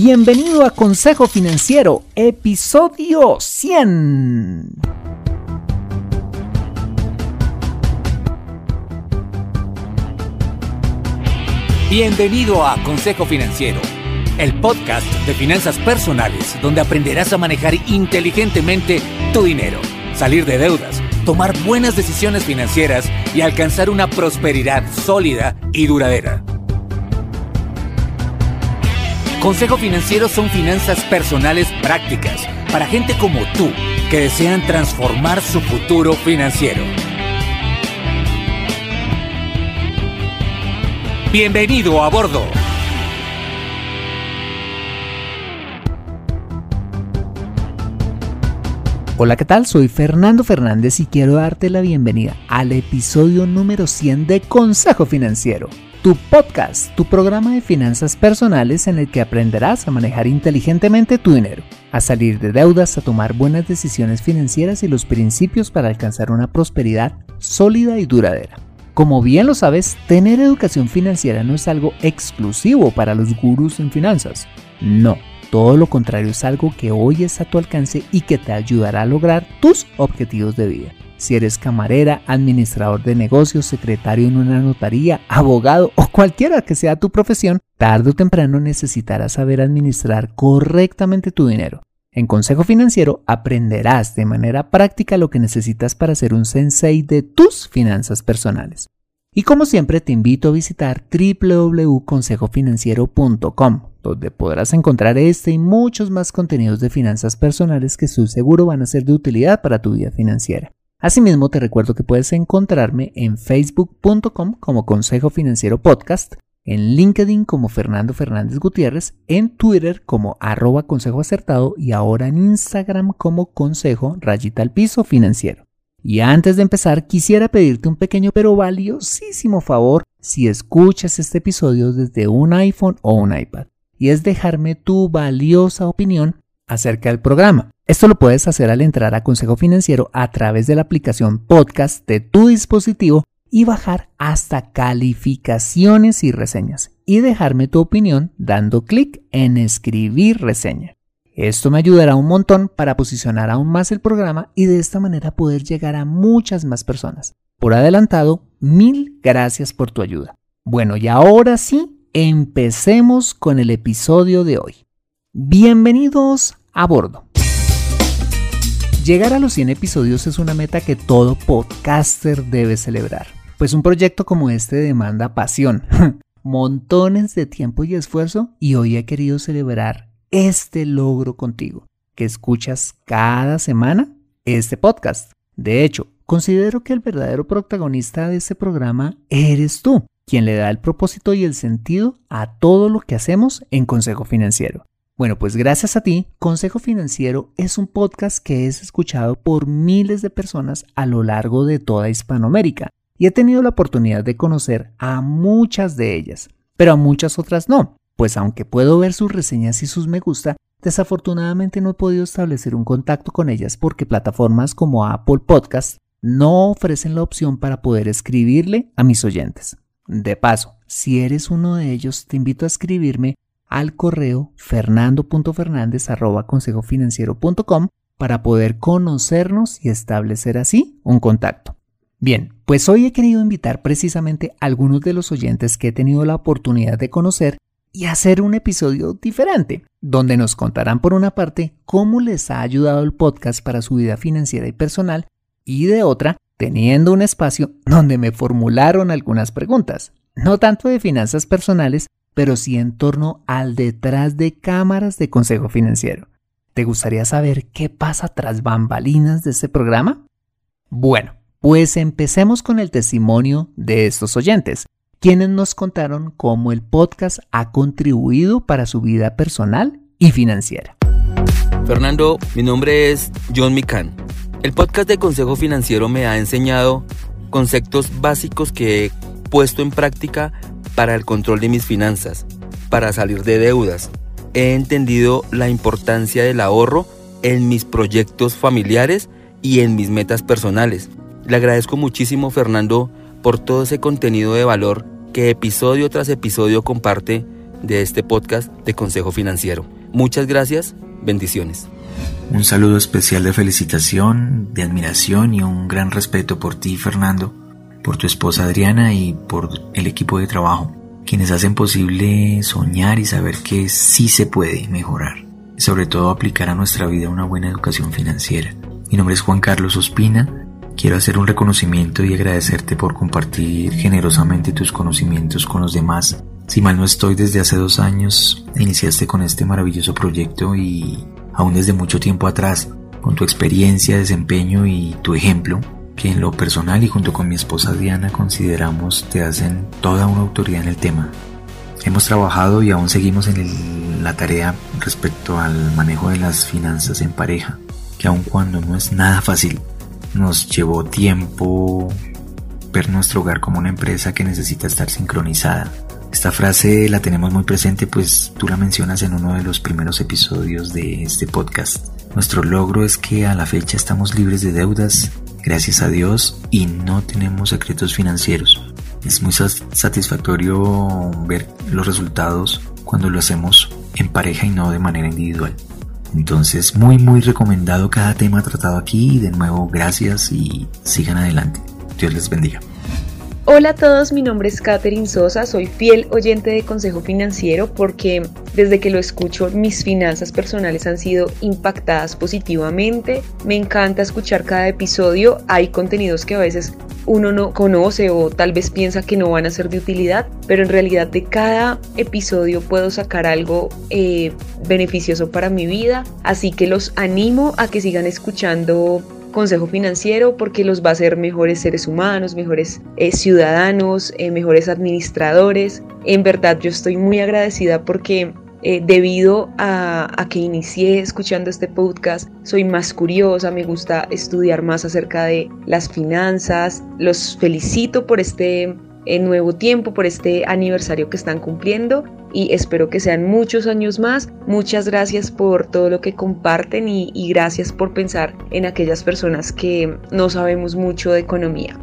Bienvenido a Consejo Financiero, episodio 100. Bienvenido a Consejo Financiero, el podcast de finanzas personales donde aprenderás a manejar inteligentemente tu dinero, salir de deudas, tomar buenas decisiones financieras y alcanzar una prosperidad sólida y duradera. Consejo Financiero son finanzas personales prácticas para gente como tú que desean transformar su futuro financiero. Bienvenido a bordo. Hola, ¿qué tal? Soy Fernando Fernández y quiero darte la bienvenida al episodio número 100 de Consejo Financiero tu podcast, tu programa de finanzas personales en el que aprenderás a manejar inteligentemente tu dinero, a salir de deudas, a tomar buenas decisiones financieras y los principios para alcanzar una prosperidad sólida y duradera. Como bien lo sabes, tener educación financiera no es algo exclusivo para los gurús en finanzas. No, todo lo contrario es algo que hoy es a tu alcance y que te ayudará a lograr tus objetivos de vida. Si eres camarera, administrador de negocios, secretario en una notaría, abogado o cualquiera que sea tu profesión, tarde o temprano necesitarás saber administrar correctamente tu dinero. En Consejo Financiero aprenderás de manera práctica lo que necesitas para ser un sensei de tus finanzas personales. Y como siempre te invito a visitar www.consejofinanciero.com, donde podrás encontrar este y muchos más contenidos de finanzas personales que estoy seguro van a ser de utilidad para tu vida financiera. Asimismo, te recuerdo que puedes encontrarme en facebook.com como Consejo Financiero Podcast, en LinkedIn como Fernando Fernández Gutiérrez, en Twitter como arroba consejo acertado y ahora en Instagram como consejo rayita al piso financiero. Y antes de empezar, quisiera pedirte un pequeño pero valiosísimo favor si escuchas este episodio desde un iPhone o un iPad, y es dejarme tu valiosa opinión acerca del programa. Esto lo puedes hacer al entrar a Consejo Financiero a través de la aplicación podcast de tu dispositivo y bajar hasta calificaciones y reseñas y dejarme tu opinión dando clic en escribir reseña. Esto me ayudará un montón para posicionar aún más el programa y de esta manera poder llegar a muchas más personas. Por adelantado, mil gracias por tu ayuda. Bueno, y ahora sí, empecemos con el episodio de hoy. Bienvenidos a bordo. Llegar a los 100 episodios es una meta que todo podcaster debe celebrar, pues un proyecto como este demanda pasión, montones de tiempo y esfuerzo y hoy he querido celebrar este logro contigo, que escuchas cada semana este podcast. De hecho, considero que el verdadero protagonista de este programa eres tú, quien le da el propósito y el sentido a todo lo que hacemos en Consejo Financiero. Bueno, pues gracias a ti, Consejo Financiero es un podcast que es escuchado por miles de personas a lo largo de toda Hispanoamérica y he tenido la oportunidad de conocer a muchas de ellas, pero a muchas otras no, pues aunque puedo ver sus reseñas y sus me gusta, desafortunadamente no he podido establecer un contacto con ellas porque plataformas como Apple Podcast no ofrecen la opción para poder escribirle a mis oyentes. De paso, si eres uno de ellos, te invito a escribirme al correo fernando.fernandez.consejofinanciero.com para poder conocernos y establecer así un contacto. Bien, pues hoy he querido invitar precisamente a algunos de los oyentes que he tenido la oportunidad de conocer y hacer un episodio diferente, donde nos contarán por una parte cómo les ha ayudado el podcast para su vida financiera y personal y de otra, teniendo un espacio donde me formularon algunas preguntas, no tanto de finanzas personales, pero sí en torno al detrás de cámaras de Consejo Financiero. ¿Te gustaría saber qué pasa tras bambalinas de este programa? Bueno, pues empecemos con el testimonio de estos oyentes, quienes nos contaron cómo el podcast ha contribuido para su vida personal y financiera. Fernando, mi nombre es John Mikan. El podcast de Consejo Financiero me ha enseñado conceptos básicos que he puesto en práctica para el control de mis finanzas, para salir de deudas. He entendido la importancia del ahorro en mis proyectos familiares y en mis metas personales. Le agradezco muchísimo Fernando por todo ese contenido de valor que episodio tras episodio comparte de este podcast de Consejo Financiero. Muchas gracias, bendiciones. Un saludo especial de felicitación, de admiración y un gran respeto por ti, Fernando, por tu esposa Adriana y por el equipo de trabajo, quienes hacen posible soñar y saber que sí se puede mejorar, y sobre todo aplicar a nuestra vida una buena educación financiera. Mi nombre es Juan Carlos Ospina, quiero hacer un reconocimiento y agradecerte por compartir generosamente tus conocimientos con los demás. Si mal no estoy, desde hace dos años iniciaste con este maravilloso proyecto y aún desde mucho tiempo atrás, con tu experiencia, desempeño y tu ejemplo, que en lo personal y junto con mi esposa Diana consideramos te hacen toda una autoridad en el tema. Hemos trabajado y aún seguimos en la tarea respecto al manejo de las finanzas en pareja, que aun cuando no es nada fácil, nos llevó tiempo ver nuestro hogar como una empresa que necesita estar sincronizada esta frase la tenemos muy presente pues tú la mencionas en uno de los primeros episodios de este podcast. Nuestro logro es que a la fecha estamos libres de deudas, gracias a Dios, y no tenemos secretos financieros. Es muy satisfactorio ver los resultados cuando lo hacemos en pareja y no de manera individual. Entonces, muy muy recomendado cada tema tratado aquí de nuevo gracias y sigan adelante. Dios les bendiga. Hola a todos, mi nombre es Katherine Sosa, soy fiel oyente de Consejo Financiero porque desde que lo escucho mis finanzas personales han sido impactadas positivamente. Me encanta escuchar cada episodio, hay contenidos que a veces uno no conoce o tal vez piensa que no van a ser de utilidad, pero en realidad de cada episodio puedo sacar algo eh, beneficioso para mi vida, así que los animo a que sigan escuchando consejo financiero porque los va a hacer mejores seres humanos, mejores eh, ciudadanos, eh, mejores administradores. En verdad yo estoy muy agradecida porque eh, debido a, a, que inicié escuchando este podcast, soy más curiosa, me gusta estudiar más acerca de las finanzas. Los felicito por este nuevo tiempo, por este aniversario que están cumpliendo y espero que sean muchos años más. Muchas gracias por todo lo que comparten y, y gracias por pensar en aquellas personas que no sabemos mucho de economía.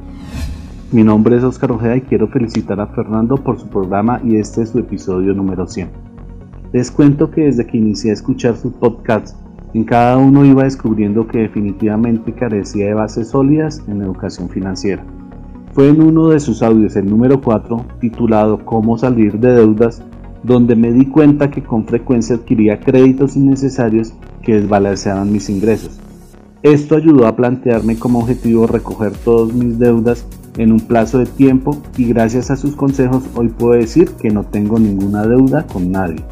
Mi nombre es Oscar Ojeda y quiero felicitar a Fernando por su programa y este es su episodio número 100. Les cuento que desde que inicié a escuchar sus podcasts, en cada uno iba descubriendo que definitivamente carecía de bases sólidas en educación financiera. Fue en uno de sus audios, el número 4, titulado Cómo salir de deudas, donde me di cuenta que con frecuencia adquiría créditos innecesarios que desbalanceaban mis ingresos. Esto ayudó a plantearme como objetivo recoger todas mis deudas en un plazo de tiempo y gracias a sus consejos hoy puedo decir que no tengo ninguna deuda con nadie.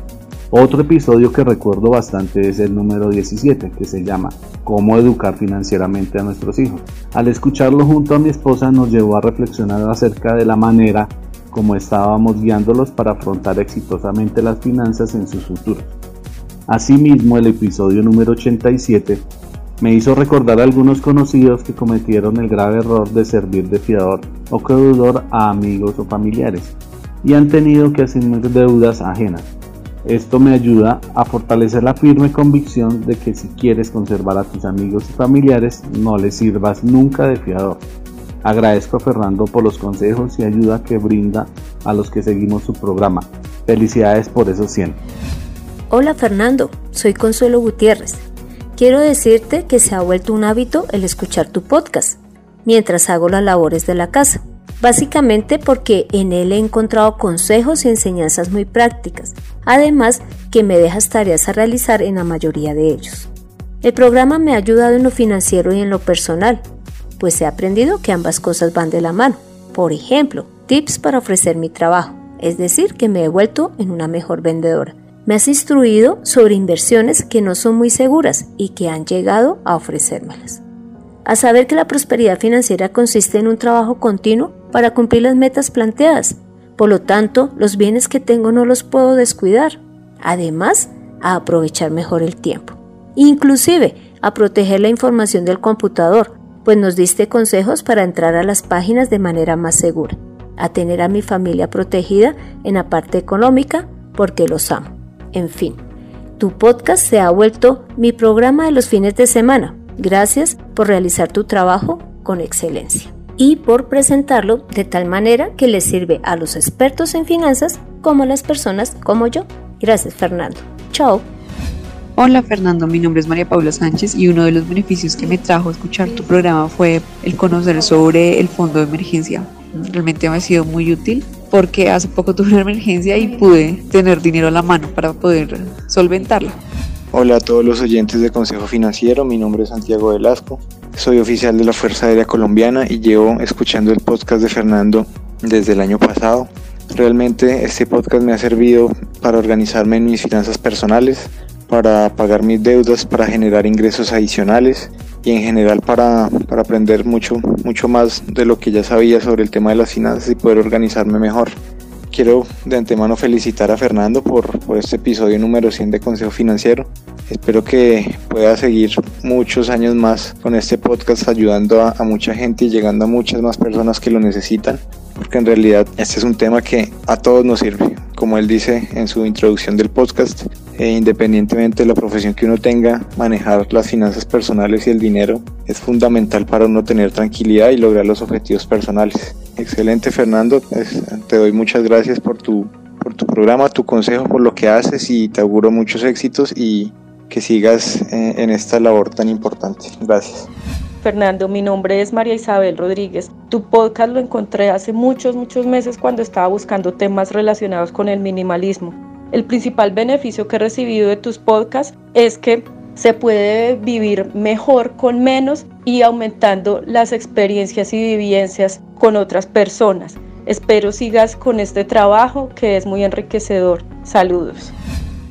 Otro episodio que recuerdo bastante es el número 17, que se llama Cómo educar financieramente a nuestros hijos. Al escucharlo junto a mi esposa nos llevó a reflexionar acerca de la manera como estábamos guiándolos para afrontar exitosamente las finanzas en sus futuros. Asimismo, el episodio número 87 me hizo recordar a algunos conocidos que cometieron el grave error de servir de fiador o creador a amigos o familiares y han tenido que asumir deudas ajenas esto me ayuda a fortalecer la firme convicción de que si quieres conservar a tus amigos y familiares, no les sirvas nunca de fiador. Agradezco a Fernando por los consejos y ayuda que brinda a los que seguimos su programa. Felicidades por esos 100. Hola Fernando, soy Consuelo Gutiérrez. Quiero decirte que se ha vuelto un hábito el escuchar tu podcast mientras hago las labores de la casa básicamente porque en él he encontrado consejos y enseñanzas muy prácticas, además que me dejas tareas a realizar en la mayoría de ellos. El programa me ha ayudado en lo financiero y en lo personal, pues he aprendido que ambas cosas van de la mano. Por ejemplo, tips para ofrecer mi trabajo, es decir, que me he vuelto en una mejor vendedora. Me has instruido sobre inversiones que no son muy seguras y que han llegado a ofrecérmelas. A saber que la prosperidad financiera consiste en un trabajo continuo para cumplir las metas planteadas. Por lo tanto, los bienes que tengo no los puedo descuidar. Además, a aprovechar mejor el tiempo. Inclusive, a proteger la información del computador, pues nos diste consejos para entrar a las páginas de manera más segura. A tener a mi familia protegida en la parte económica, porque los amo. En fin, tu podcast se ha vuelto mi programa de los fines de semana. Gracias por realizar tu trabajo con excelencia y por presentarlo de tal manera que les sirve a los expertos en finanzas como las personas como yo. Gracias Fernando. Chao. Hola Fernando, mi nombre es María Paula Sánchez y uno de los beneficios que me trajo escuchar tu programa fue el conocer sobre el fondo de emergencia. Realmente me ha sido muy útil porque hace poco tuve una emergencia y pude tener dinero a la mano para poder solventarla. Hola a todos los oyentes de Consejo Financiero, mi nombre es Santiago Velasco, soy oficial de la Fuerza Aérea Colombiana y llevo escuchando el podcast de Fernando desde el año pasado. Realmente este podcast me ha servido para organizarme en mis finanzas personales, para pagar mis deudas, para generar ingresos adicionales y en general para, para, aprender mucho, mucho más de lo que ya sabía sobre el tema de las finanzas y poder organizarme mejor. Quiero de antemano felicitar a Fernando por, por este episodio número 100 de Consejo Financiero. Espero que pueda seguir muchos años más con este podcast ayudando a, a mucha gente y llegando a muchas más personas que lo necesitan porque en realidad este es un tema que a todos nos sirve. Como él dice en su introducción del podcast, e independientemente de la profesión que uno tenga, manejar las finanzas personales y el dinero es fundamental para uno tener tranquilidad y lograr los objetivos personales. Excelente Fernando, te doy muchas gracias por tu, por tu programa, tu consejo, por lo que haces y te auguro muchos éxitos y que sigas eh, en esta labor tan importante. Gracias. Fernando, mi nombre es María Isabel Rodríguez. Tu podcast lo encontré hace muchos, muchos meses cuando estaba buscando temas relacionados con el minimalismo. El principal beneficio que he recibido de tus podcasts es que se puede vivir mejor con menos y aumentando las experiencias y vivencias con otras personas. Espero sigas con este trabajo que es muy enriquecedor. Saludos.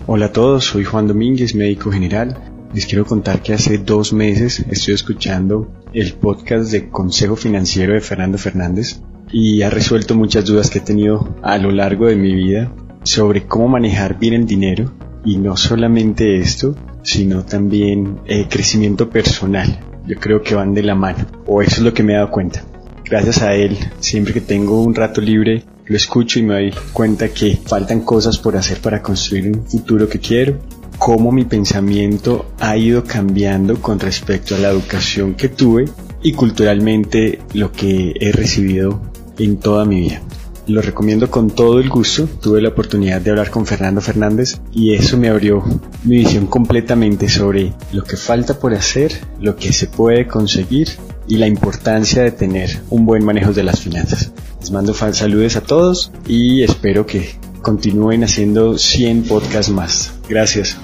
Hola a todos, soy Juan Domínguez, médico general les quiero contar que hace dos meses estoy escuchando el podcast de Consejo Financiero de Fernando Fernández y ha resuelto muchas dudas que he tenido a lo largo de mi vida sobre cómo manejar bien el dinero y no solamente esto, sino también el crecimiento personal. Yo creo que van de la mano, o eso es lo que me he dado cuenta. Gracias a él, siempre que tengo un rato libre, lo escucho y me doy cuenta que faltan cosas por hacer para construir un futuro que quiero cómo mi pensamiento ha ido cambiando con respecto a la educación que tuve y culturalmente lo que he recibido en toda mi vida. Lo recomiendo con todo el gusto. Tuve la oportunidad de hablar con Fernando Fernández y eso me abrió mi visión completamente sobre lo que falta por hacer, lo que se puede conseguir y la importancia de tener un buen manejo de las finanzas. Les mando saludos a todos y espero que continúen haciendo 100 podcasts más. Gracias.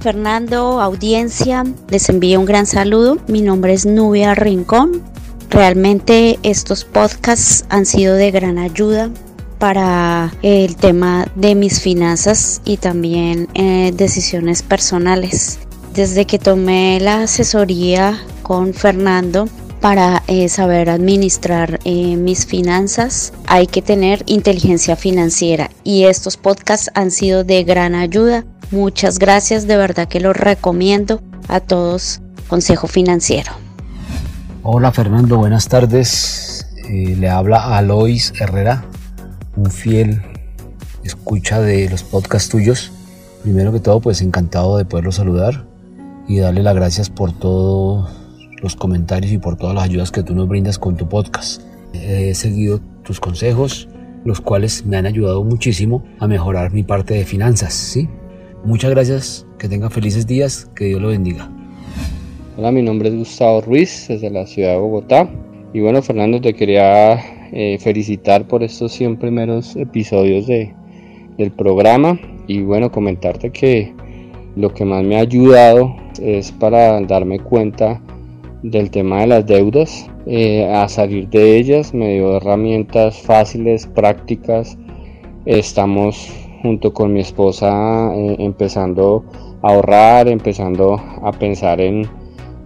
Fernando, audiencia, les envío un gran saludo. Mi nombre es Nubia Rincón. Realmente estos podcasts han sido de gran ayuda para el tema de mis finanzas y también eh, decisiones personales. Desde que tomé la asesoría con Fernando, para eh, saber administrar eh, mis finanzas hay que tener inteligencia financiera y estos podcasts han sido de gran ayuda. Muchas gracias, de verdad que los recomiendo a todos. Consejo Financiero. Hola Fernando, buenas tardes. Eh, le habla Alois Herrera, un fiel escucha de los podcasts tuyos. Primero que todo, pues encantado de poderlo saludar y darle las gracias por todo los comentarios y por todas las ayudas que tú nos brindas con tu podcast. He seguido tus consejos, los cuales me han ayudado muchísimo a mejorar mi parte de finanzas, ¿sí? Muchas gracias, que tengan felices días, que Dios lo bendiga. Hola, mi nombre es Gustavo Ruiz, desde la ciudad de Bogotá. Y bueno, Fernando, te quería eh, felicitar por estos 100 primeros episodios de, del programa y bueno, comentarte que lo que más me ha ayudado es para darme cuenta del tema de las deudas, eh, a salir de ellas, me dio herramientas fáciles, prácticas. Estamos junto con mi esposa eh, empezando a ahorrar, empezando a pensar en,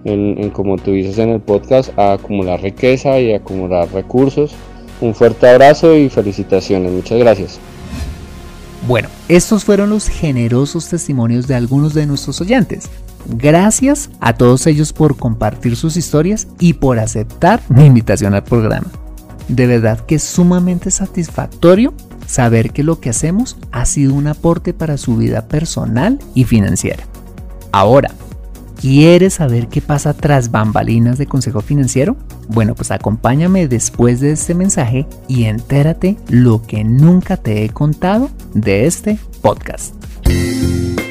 en, como tú dices en el podcast, a acumular riqueza y acumular recursos. Un fuerte abrazo y felicitaciones. Muchas gracias. Bueno, estos fueron los generosos testimonios de algunos de nuestros oyentes. Gracias a todos ellos por compartir sus historias y por aceptar mi invitación al programa. De verdad que es sumamente satisfactorio saber que lo que hacemos ha sido un aporte para su vida personal y financiera. Ahora, ¿Quieres saber qué pasa tras bambalinas de Consejo Financiero? Bueno, pues acompáñame después de este mensaje y entérate lo que nunca te he contado de este podcast.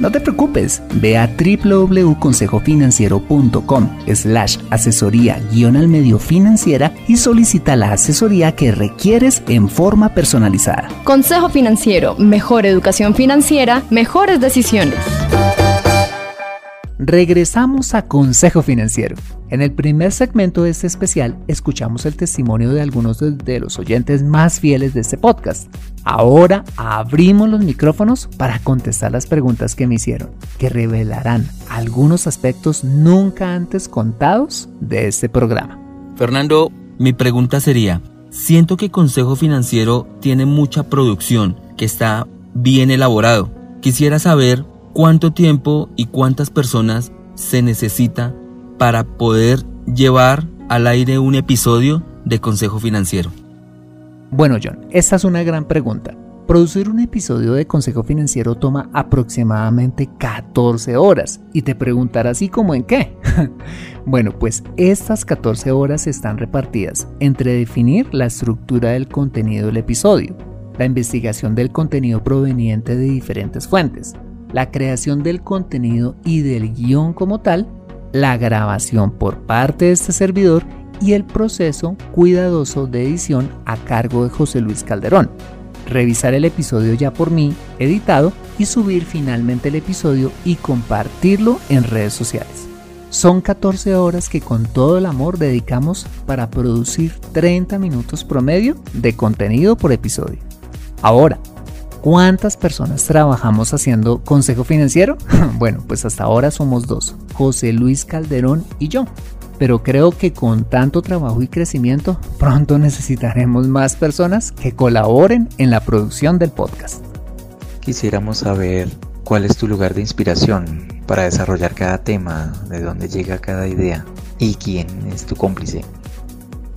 no te preocupes, ve a www.consejofinanciero.com slash asesoría guion al medio financiera y solicita la asesoría que requieres en forma personalizada. Consejo Financiero, mejor educación financiera, mejores decisiones. Regresamos a Consejo Financiero. En el primer segmento de este especial escuchamos el testimonio de algunos de, los oyentes más fieles de este podcast. Ahora abrimos los micrófonos para contestar las preguntas que me hicieron, que revelarán algunos aspectos nunca antes contados de este programa. Fernando, mi pregunta sería, siento que Consejo Financiero tiene mucha producción, que está bien elaborado. Quisiera saber cuánto tiempo y cuántas personas se necesita para poder llevar al aire un episodio de Consejo Financiero? Bueno, John, esta es una gran pregunta. Producir un episodio de Consejo Financiero toma aproximadamente 14 horas y te preguntarás como en qué. bueno, pues estas 14 horas están repartidas entre definir la estructura del contenido del episodio, la investigación del contenido proveniente de diferentes fuentes, la creación del contenido y del guion como tal, la grabación por parte de este servidor y el proceso cuidadoso de edición a cargo de José Luis Calderón. Revisar el episodio ya por mí, editado, y subir finalmente el episodio y compartirlo en redes sociales. Son 14 horas que con todo el amor dedicamos para producir 30 minutos promedio de contenido por episodio. Ahora, ¿Cuántas personas trabajamos haciendo consejo financiero? bueno, pues hasta ahora somos dos, José Luis Calderón y yo. Pero creo que con tanto trabajo y crecimiento, pronto necesitaremos más personas que colaboren en la producción del podcast. Quisiéramos saber cuál es tu lugar de inspiración para desarrollar cada tema, de dónde llega cada idea y quién es tu cómplice.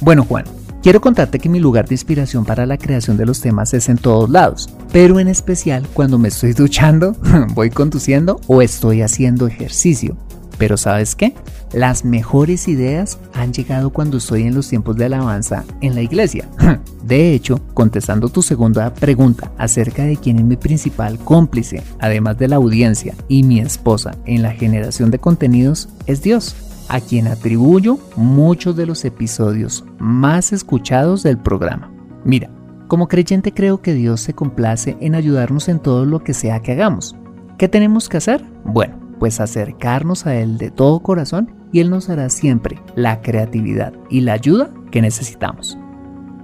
Bueno, Juan, Quiero contarte que mi lugar de inspiración para la creación de los temas es en todos lados, pero en especial cuando me estoy duchando, voy conduciendo o estoy haciendo ejercicio. Pero ¿sabes qué? Las mejores ideas han llegado cuando estoy en los tiempos de alabanza en la iglesia. De hecho, contestando tu segunda pregunta acerca de quién es mi principal cómplice, además de la audiencia y mi esposa en la generación de contenidos, es Dios a quien atribuyo muchos de los episodios más escuchados del programa. Mira, como creyente creo que Dios se complace en ayudarnos en todo lo que sea que hagamos. ¿Qué tenemos que hacer? Bueno, pues acercarnos a Él de todo corazón y Él nos hará siempre la creatividad y la ayuda que necesitamos.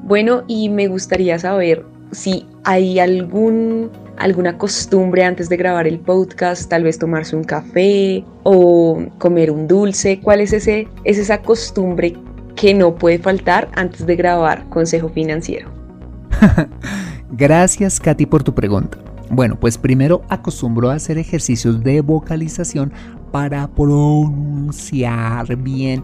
Bueno, y me gustaría saber si hay algún, alguna costumbre antes de grabar el podcast, tal vez tomarse un café o comer un dulce, ¿cuál es, ese, es esa costumbre que no puede faltar antes de grabar Consejo Financiero? Gracias Katy por tu pregunta. Bueno, pues primero acostumbro a hacer ejercicios de vocalización para pronunciar bien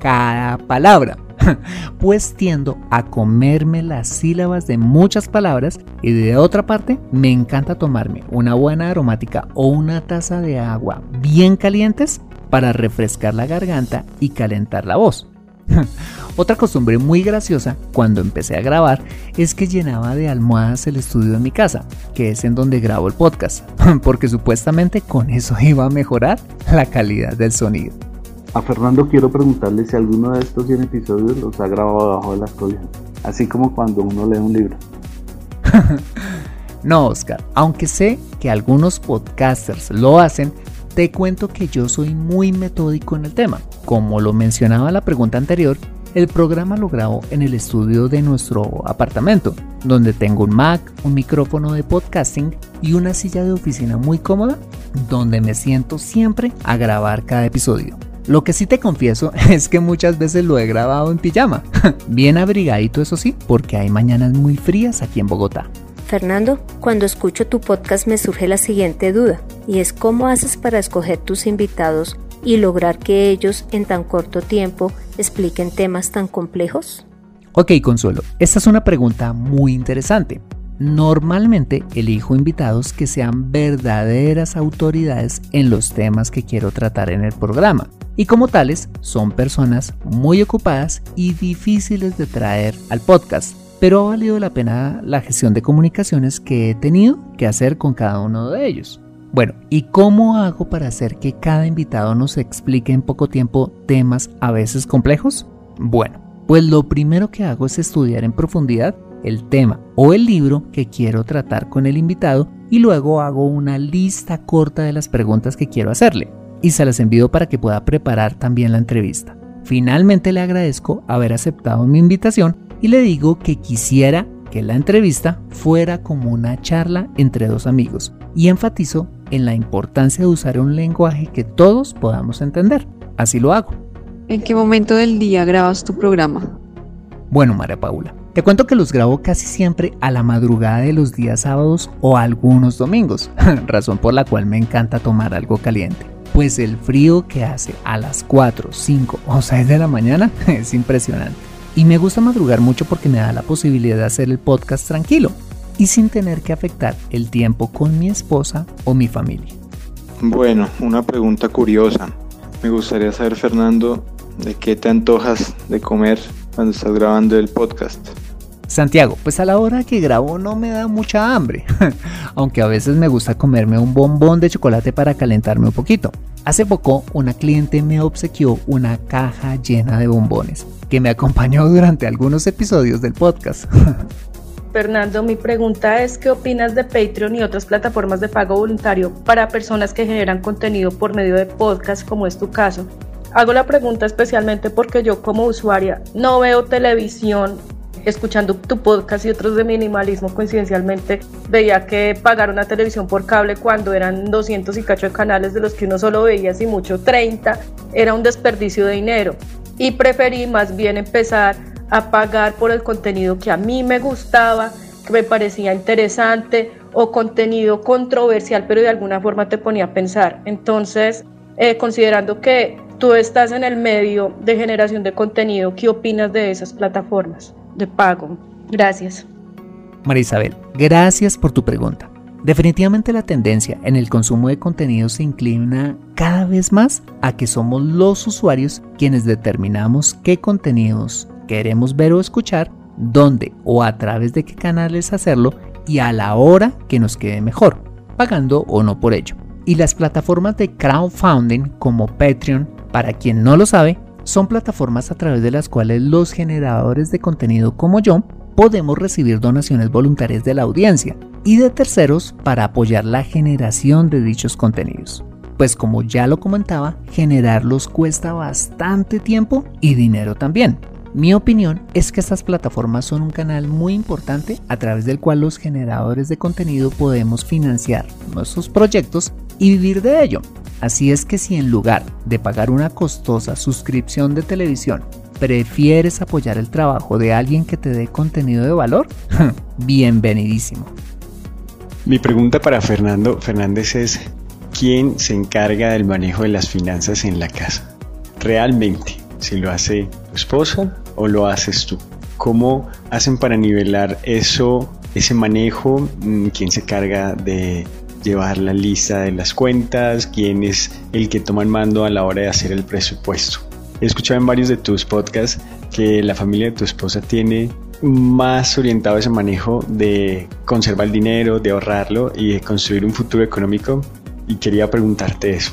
cada palabra. pues tiendo a comerme las sílabas de muchas palabras y de otra parte me encanta tomarme una buena aromática o una taza de agua bien calientes para refrescar la garganta y calentar la voz. Otra costumbre muy graciosa cuando empecé a grabar es que llenaba de almohadas el estudio de mi casa, que es en donde grabo el podcast, porque supuestamente con eso iba a mejorar la calidad del sonido. A Fernando quiero preguntarle si alguno de estos 100 episodios los ha grabado debajo de las cobijas, así como cuando uno lee un libro. no, Oscar, aunque sé que algunos podcasters lo hacen, te cuento que yo soy muy metódico en el tema. Como lo mencionaba en la pregunta anterior, el programa lo grabo en el estudio de nuestro apartamento, donde tengo un Mac, un micrófono de podcasting y una silla de oficina muy cómoda, donde me siento siempre a grabar cada episodio. Lo que sí te confieso es que muchas veces lo he grabado en pijama. Bien abrigadito eso sí, porque hay mañanas muy frías aquí en Bogotá. Fernando, cuando escucho tu podcast me surge la siguiente duda, y es cómo haces para escoger tus invitados y lograr que ellos en tan corto tiempo expliquen temas tan complejos? Ok, Consuelo, esta es una pregunta muy interesante. Normalmente elijo invitados que sean verdaderas autoridades en los temas que quiero tratar en el programa. Y como tales, son personas muy ocupadas y difíciles de traer al podcast. Pero ha valido la pena la gestión de comunicaciones que he tenido que hacer con cada uno de ellos. Bueno, ¿y cómo hago para hacer que cada invitado nos explique en poco tiempo temas a veces complejos? Bueno, pues lo primero que hago es estudiar en profundidad el tema o el libro que quiero tratar con el invitado y luego hago una lista corta de las preguntas que quiero hacerle y se las envío para que pueda preparar también la entrevista. Finalmente le agradezco haber aceptado mi invitación y le digo que quisiera que la entrevista fuera como una charla entre dos amigos y enfatizo en la importancia de usar un lenguaje que todos podamos entender. Así lo hago. ¿En qué momento del día grabas tu programa? Bueno, María Paula, te cuento que los grabo casi siempre a la madrugada de los días sábados o algunos domingos, razón por la cual me encanta tomar algo caliente. Pues el frío que hace a las 4, 5 o 6 de la mañana es impresionante. Y me gusta madrugar mucho porque me da la posibilidad de hacer el podcast tranquilo y sin tener que afectar el tiempo con mi esposa o mi familia. Bueno, una pregunta curiosa. Me gustaría saber, Fernando, de qué te antojas de comer cuando estás grabando el podcast. Santiago, pues a la hora que grabo no me da mucha hambre, aunque a veces me gusta comerme un bombón de chocolate para calentarme un poquito. Hace poco una cliente me obsequió una caja llena de bombones, que me acompañó durante algunos episodios del podcast. Fernando, mi pregunta es, ¿qué opinas de Patreon y otras plataformas de pago voluntario para personas que generan contenido por medio de podcast, como es tu caso? Hago la pregunta especialmente porque yo como usuaria no veo televisión escuchando tu podcast y otros de minimalismo, coincidencialmente veía que pagar una televisión por cable cuando eran 200 y cacho de canales de los que uno solo veía, si mucho 30, era un desperdicio de dinero. Y preferí más bien empezar a pagar por el contenido que a mí me gustaba, que me parecía interesante o contenido controversial, pero de alguna forma te ponía a pensar. Entonces, eh, considerando que tú estás en el medio de generación de contenido, ¿qué opinas de esas plataformas? De pago. Gracias. María Isabel, gracias por tu pregunta. Definitivamente la tendencia en el consumo de contenido se inclina cada vez más a que somos los usuarios quienes determinamos qué contenidos queremos ver o escuchar, dónde o a través de qué canales hacerlo y a la hora que nos quede mejor, pagando o no por ello. Y las plataformas de crowdfunding como Patreon, para quien no lo sabe, son plataformas a través de las cuales los generadores de contenido como yo podemos recibir donaciones voluntarias de la audiencia y de terceros para apoyar la generación de dichos contenidos. Pues como ya lo comentaba, generarlos cuesta bastante tiempo y dinero también. Mi opinión es que estas plataformas son un canal muy importante a través del cual los generadores de contenido podemos financiar nuestros proyectos y vivir de ello. Así es que si en lugar de pagar una costosa suscripción de televisión, prefieres apoyar el trabajo de alguien que te dé contenido de valor, bienvenidísimo. Mi pregunta para Fernando Fernández es, ¿quién se encarga del manejo de las finanzas en la casa? Realmente, si lo hace tu esposa o lo haces tú. ¿Cómo hacen para nivelar eso, ese manejo? Mm, ¿Quién se carga de llevar la lista de las cuentas, quién es el que toma el mando a la hora de hacer el presupuesto. He escuchado en varios de tus podcasts que la familia de tu esposa tiene más orientado ese manejo de conservar el dinero, de ahorrarlo y de construir un futuro económico y quería preguntarte eso.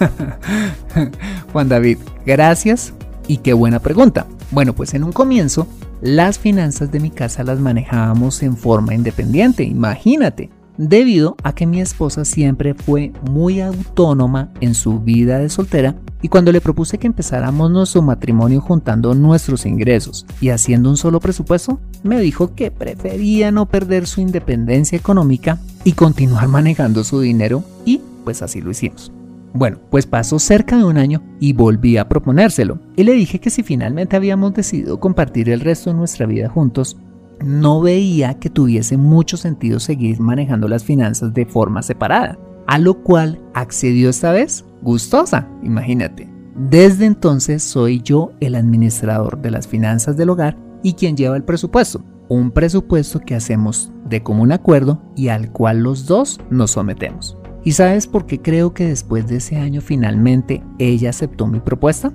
Juan David, gracias y qué buena pregunta. Bueno, pues en un comienzo las finanzas de mi casa las manejábamos en forma independiente, imagínate debido a que mi esposa siempre fue muy autónoma en su vida de soltera y cuando le propuse que empezáramos nuestro matrimonio juntando nuestros ingresos y haciendo un solo presupuesto, me dijo que prefería no perder su independencia económica y continuar manejando su dinero y pues así lo hicimos. Bueno, pues pasó cerca de un año y volví a proponérselo. Y le dije que si finalmente habíamos decidido compartir el resto de nuestra vida juntos, no veía que tuviese mucho sentido seguir manejando las finanzas de forma separada. A lo cual accedió esta vez, gustosa, imagínate. Desde entonces soy yo el administrador de las finanzas del hogar y quien lleva el presupuesto. Un presupuesto que hacemos de común acuerdo y al cual los dos nos sometemos. ¿Y sabes por qué creo que después de ese año finalmente ella aceptó mi propuesta?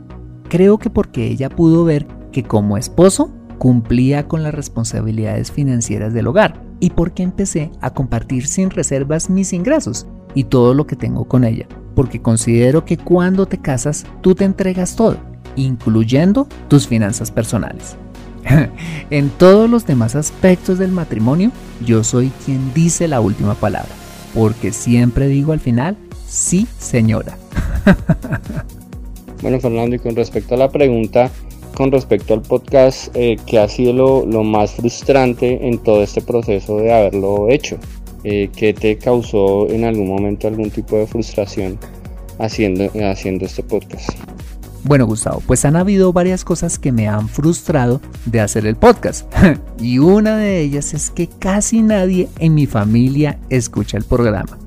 Creo que porque ella pudo ver que como esposo cumplía con las responsabilidades financieras del hogar y porque empecé a compartir sin reservas mis ingresos y todo lo que tengo con ella, porque considero que cuando te casas tú te entregas todo, incluyendo tus finanzas personales. en todos los demás aspectos del matrimonio, yo soy quien dice la última palabra, porque siempre digo al final, sí señora. bueno Fernando, y con respecto a la pregunta, con respecto al podcast, eh, ¿qué ha sido lo, más frustrante en todo este proceso de haberlo hecho? Eh, ¿Qué te causó en algún momento algún tipo de frustración haciendo, haciendo este podcast? Bueno, Gustavo, pues han habido varias cosas que me han frustrado de hacer el podcast. y una de ellas es que casi nadie en mi familia escucha el programa.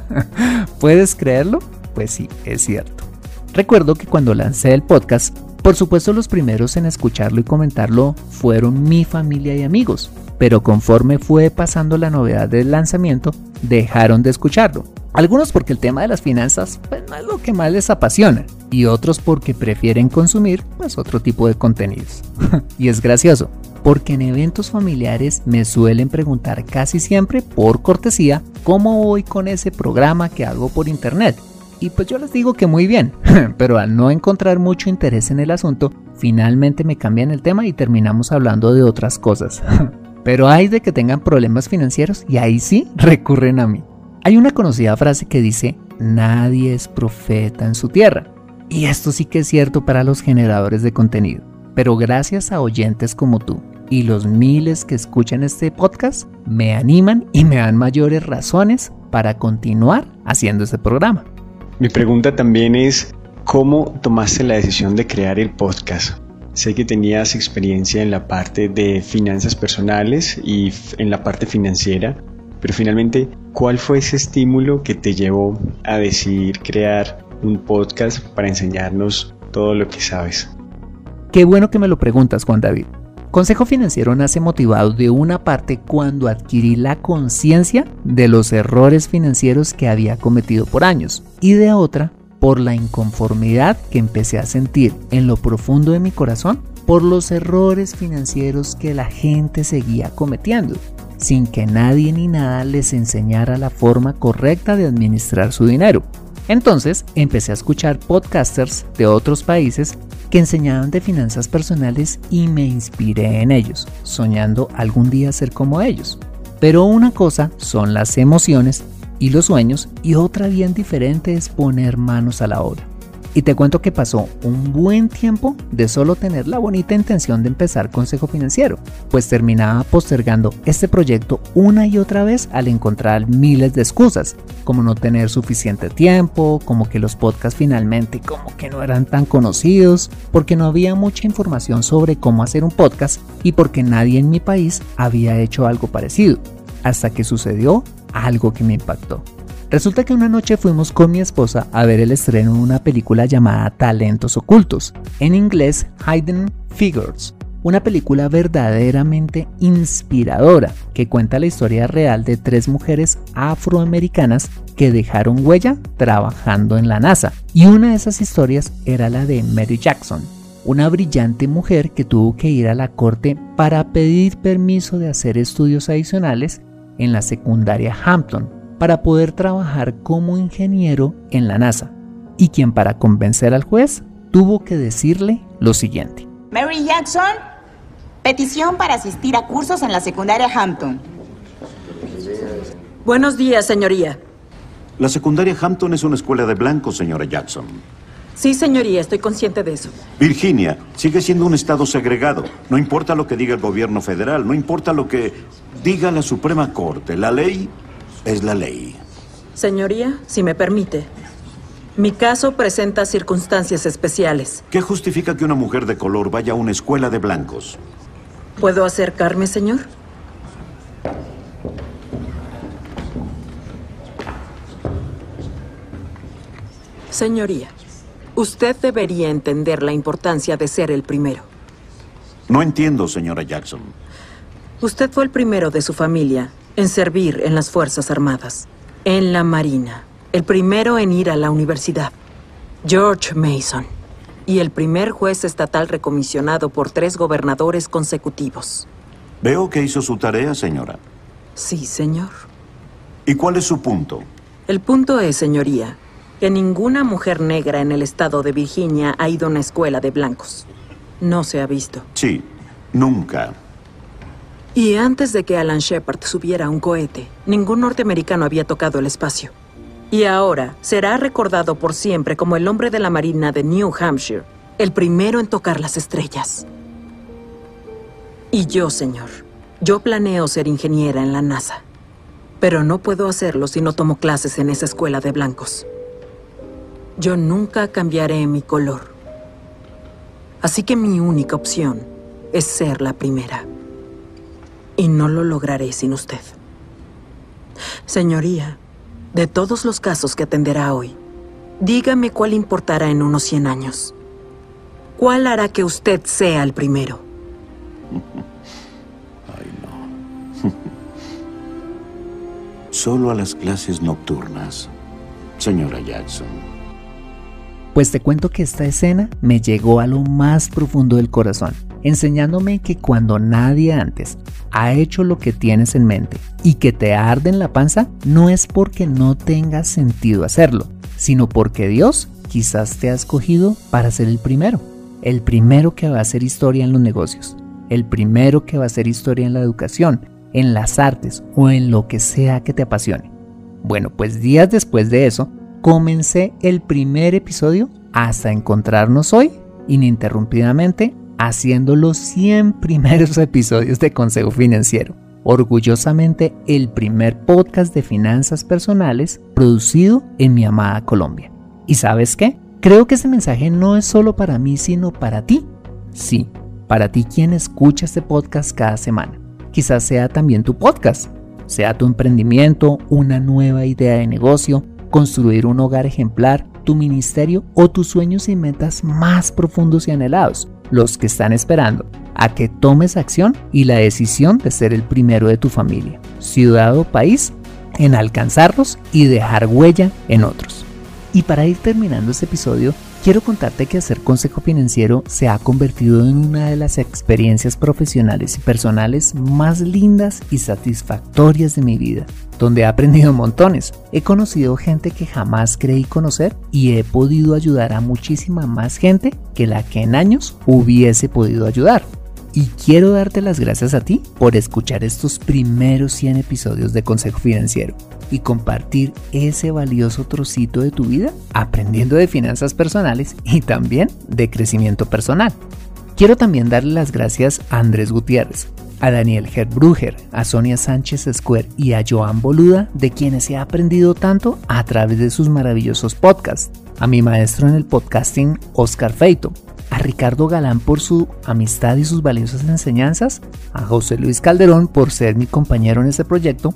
¿Puedes creerlo? Pues sí, es cierto. Recuerdo que cuando lancé el podcast por supuesto los primeros en escucharlo y comentarlo fueron mi familia y amigos, pero conforme fue pasando la novedad del lanzamiento, dejaron de escucharlo. Algunos porque el tema de las finanzas pues, no es lo que más les apasiona y otros porque prefieren consumir pues, otro tipo de contenidos. y es gracioso, porque en eventos familiares me suelen preguntar casi siempre por cortesía cómo voy con ese programa que hago por internet y pues yo les digo que muy bien, pero al no encontrar mucho interés en el asunto, finalmente me cambian el tema y terminamos hablando de otras cosas. pero hay de que tengan problemas financieros y ahí sí recurren a mí. Hay una conocida frase que dice, nadie es profeta en su tierra. Y esto sí que es cierto para los generadores de contenido. Pero gracias a oyentes como tú y los miles que escuchan este podcast, me animan y me dan mayores razones para continuar haciendo este programa. Mi pregunta también es, ¿cómo tomaste la decisión de crear el podcast? Sé que tenías experiencia en la parte de finanzas personales y en la parte financiera, pero finalmente, ¿cuál fue ese estímulo que te llevó a decidir crear un podcast para enseñarnos todo lo que sabes? Qué bueno que me lo preguntas, Juan David. Consejo Financiero nace motivado de una parte cuando adquirí la conciencia de los errores financieros que había cometido por años y de otra por la inconformidad que empecé a sentir en lo profundo de mi corazón por los errores financieros que la gente seguía cometiendo, sin que nadie ni nada les enseñara la forma correcta de administrar su dinero. Entonces empecé a escuchar podcasters de otros países que enseñaban de finanzas personales y me inspiré en ellos, soñando algún día ser como ellos. Pero una cosa son las emociones y los sueños y otra bien diferente es poner manos a la obra. Y te cuento que pasó un buen tiempo de solo tener la bonita intención de empezar Consejo Financiero, pues terminaba postergando este proyecto una y otra vez al encontrar miles de excusas, como no tener suficiente tiempo, como que los podcasts finalmente como que no eran tan conocidos, porque no había mucha información sobre cómo hacer un podcast y porque nadie en mi país había hecho algo parecido, hasta que sucedió algo que me impactó. Resulta que una noche fuimos con mi esposa a ver el estreno de una película llamada Talentos Ocultos, en inglés Hidden Figures, una película verdaderamente inspiradora que cuenta la historia real de tres mujeres afroamericanas que dejaron huella trabajando en la NASA. Y una de esas historias era la de Mary Jackson, una brillante mujer que tuvo que ir a la corte para pedir permiso de hacer estudios adicionales en la secundaria Hampton para poder trabajar como ingeniero en la NASA, y quien para convencer al juez tuvo que decirle lo siguiente. Mary Jackson, petición para asistir a cursos en la secundaria Hampton. Buenos días, señoría. La secundaria Hampton es una escuela de blancos, señora Jackson. Sí, señoría, estoy consciente de eso. Virginia sigue siendo un estado segregado. No importa lo que diga el gobierno federal, no importa lo que diga la Suprema Corte, la ley es la ley. Señoría, si me permite. Mi caso presenta circunstancias especiales. ¿Qué justifica que una mujer de color vaya a una escuela de blancos? ¿Puedo acercarme, señor? Señoría, usted debería entender la importancia de ser el primero. No entiendo, señora Jackson. Usted fue el primero de su familia en servir en las Fuerzas Armadas, en la Marina, el primero en ir a la universidad, George Mason, y el primer juez estatal recomisionado por tres gobernadores consecutivos. Veo que hizo su tarea, señora. Sí, señor. ¿Y cuál es su punto? El punto es, señoría, que ninguna mujer negra en el estado de Virginia ha ido a una escuela de blancos. No se ha visto. Sí, nunca. Y antes de que Alan Shepard subiera un cohete, ningún norteamericano había tocado el espacio. Y ahora será recordado por siempre como el hombre de la Marina de New Hampshire, el primero en tocar las estrellas. Y yo, señor, yo planeo ser ingeniera en la NASA. Pero no puedo hacerlo si no tomo clases en esa escuela de blancos. Yo nunca cambiaré mi color. Así que mi única opción es ser la primera. Y no lo lograré sin usted. Señoría, de todos los casos que atenderá hoy, dígame cuál importará en unos 100 años. ¿Cuál hará que usted sea el primero? Ay, no. Solo a las clases nocturnas, señora Jackson. Pues te cuento que esta escena me llegó a lo más profundo del corazón, enseñándome que cuando nadie antes ha hecho lo que tienes en mente y que te arde en la panza, no es porque no tenga sentido hacerlo, sino porque Dios quizás te ha escogido para ser el primero, el primero que va a hacer historia en los negocios, el primero que va a hacer historia en la educación, en las artes o en lo que sea que te apasione. Bueno, pues días después de eso, comencé el primer episodio hasta encontrarnos hoy ininterrumpidamente haciendo los 100 primeros episodios de Consejo Financiero. Orgullosamente el primer podcast de finanzas personales producido en mi amada Colombia. ¿Y sabes qué? Creo que ese mensaje no es solo para mí, sino para ti. Sí, para ti quien escucha este podcast cada semana. Quizás sea también tu podcast, sea tu emprendimiento, una nueva idea de negocio, construir un hogar ejemplar, tu ministerio o tus sueños y metas más profundos y anhelados, los que están esperando a que tomes acción y la decisión de ser el primero de tu familia, ciudad o país, en alcanzarlos y dejar huella en otros. Y para ir terminando este episodio, quiero contarte que hacer consejo financiero se ha convertido en una de las experiencias profesionales y personales más lindas y satisfactorias de mi vida, donde he aprendido montones. He conocido gente que jamás creí conocer y he podido ayudar a muchísima más gente que la que en años hubiese podido ayudar. Y quiero darte las gracias a ti por escuchar estos primeros 100 episodios de Consejo Financiero y compartir ese valioso trocito de tu vida aprendiendo de finanzas personales y también de crecimiento personal. Quiero también darle las gracias a Andrés Gutiérrez, a Daniel Herbruger, a Sonia Sánchez Square y a Joan Boluda, de quienes he aprendido tanto a través de sus maravillosos podcasts, a mi maestro en el podcasting, Oscar Feito, a Ricardo Galán por su amistad y sus valiosas enseñanzas, a José Luis Calderón por ser mi compañero en este proyecto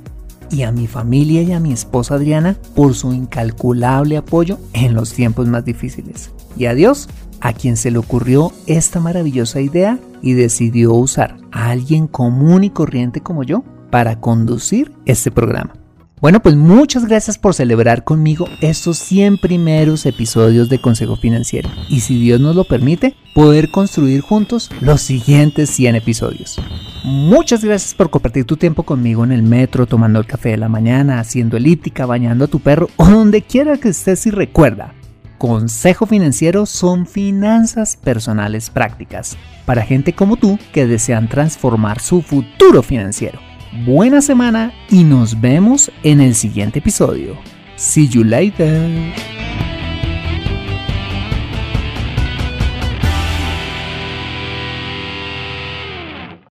y a mi familia y a mi esposa Adriana por su incalculable apoyo en los tiempos más difíciles. Y a Dios, a quien se le ocurrió esta maravillosa idea y decidió usar a alguien común y corriente como yo para conducir este programa. Bueno, pues muchas gracias por celebrar conmigo estos 100 primeros episodios de Consejo Financiero y si Dios nos lo permite, poder construir juntos los siguientes 100 episodios. Muchas gracias por compartir tu tiempo conmigo en el metro, tomando el café de la mañana, haciendo elíptica, bañando a tu perro o donde quiera que estés y recuerda. Consejo Financiero son finanzas personales prácticas para gente como tú que desean transformar su futuro financiero buena semana y nos vemos en el siguiente episodio. See you later.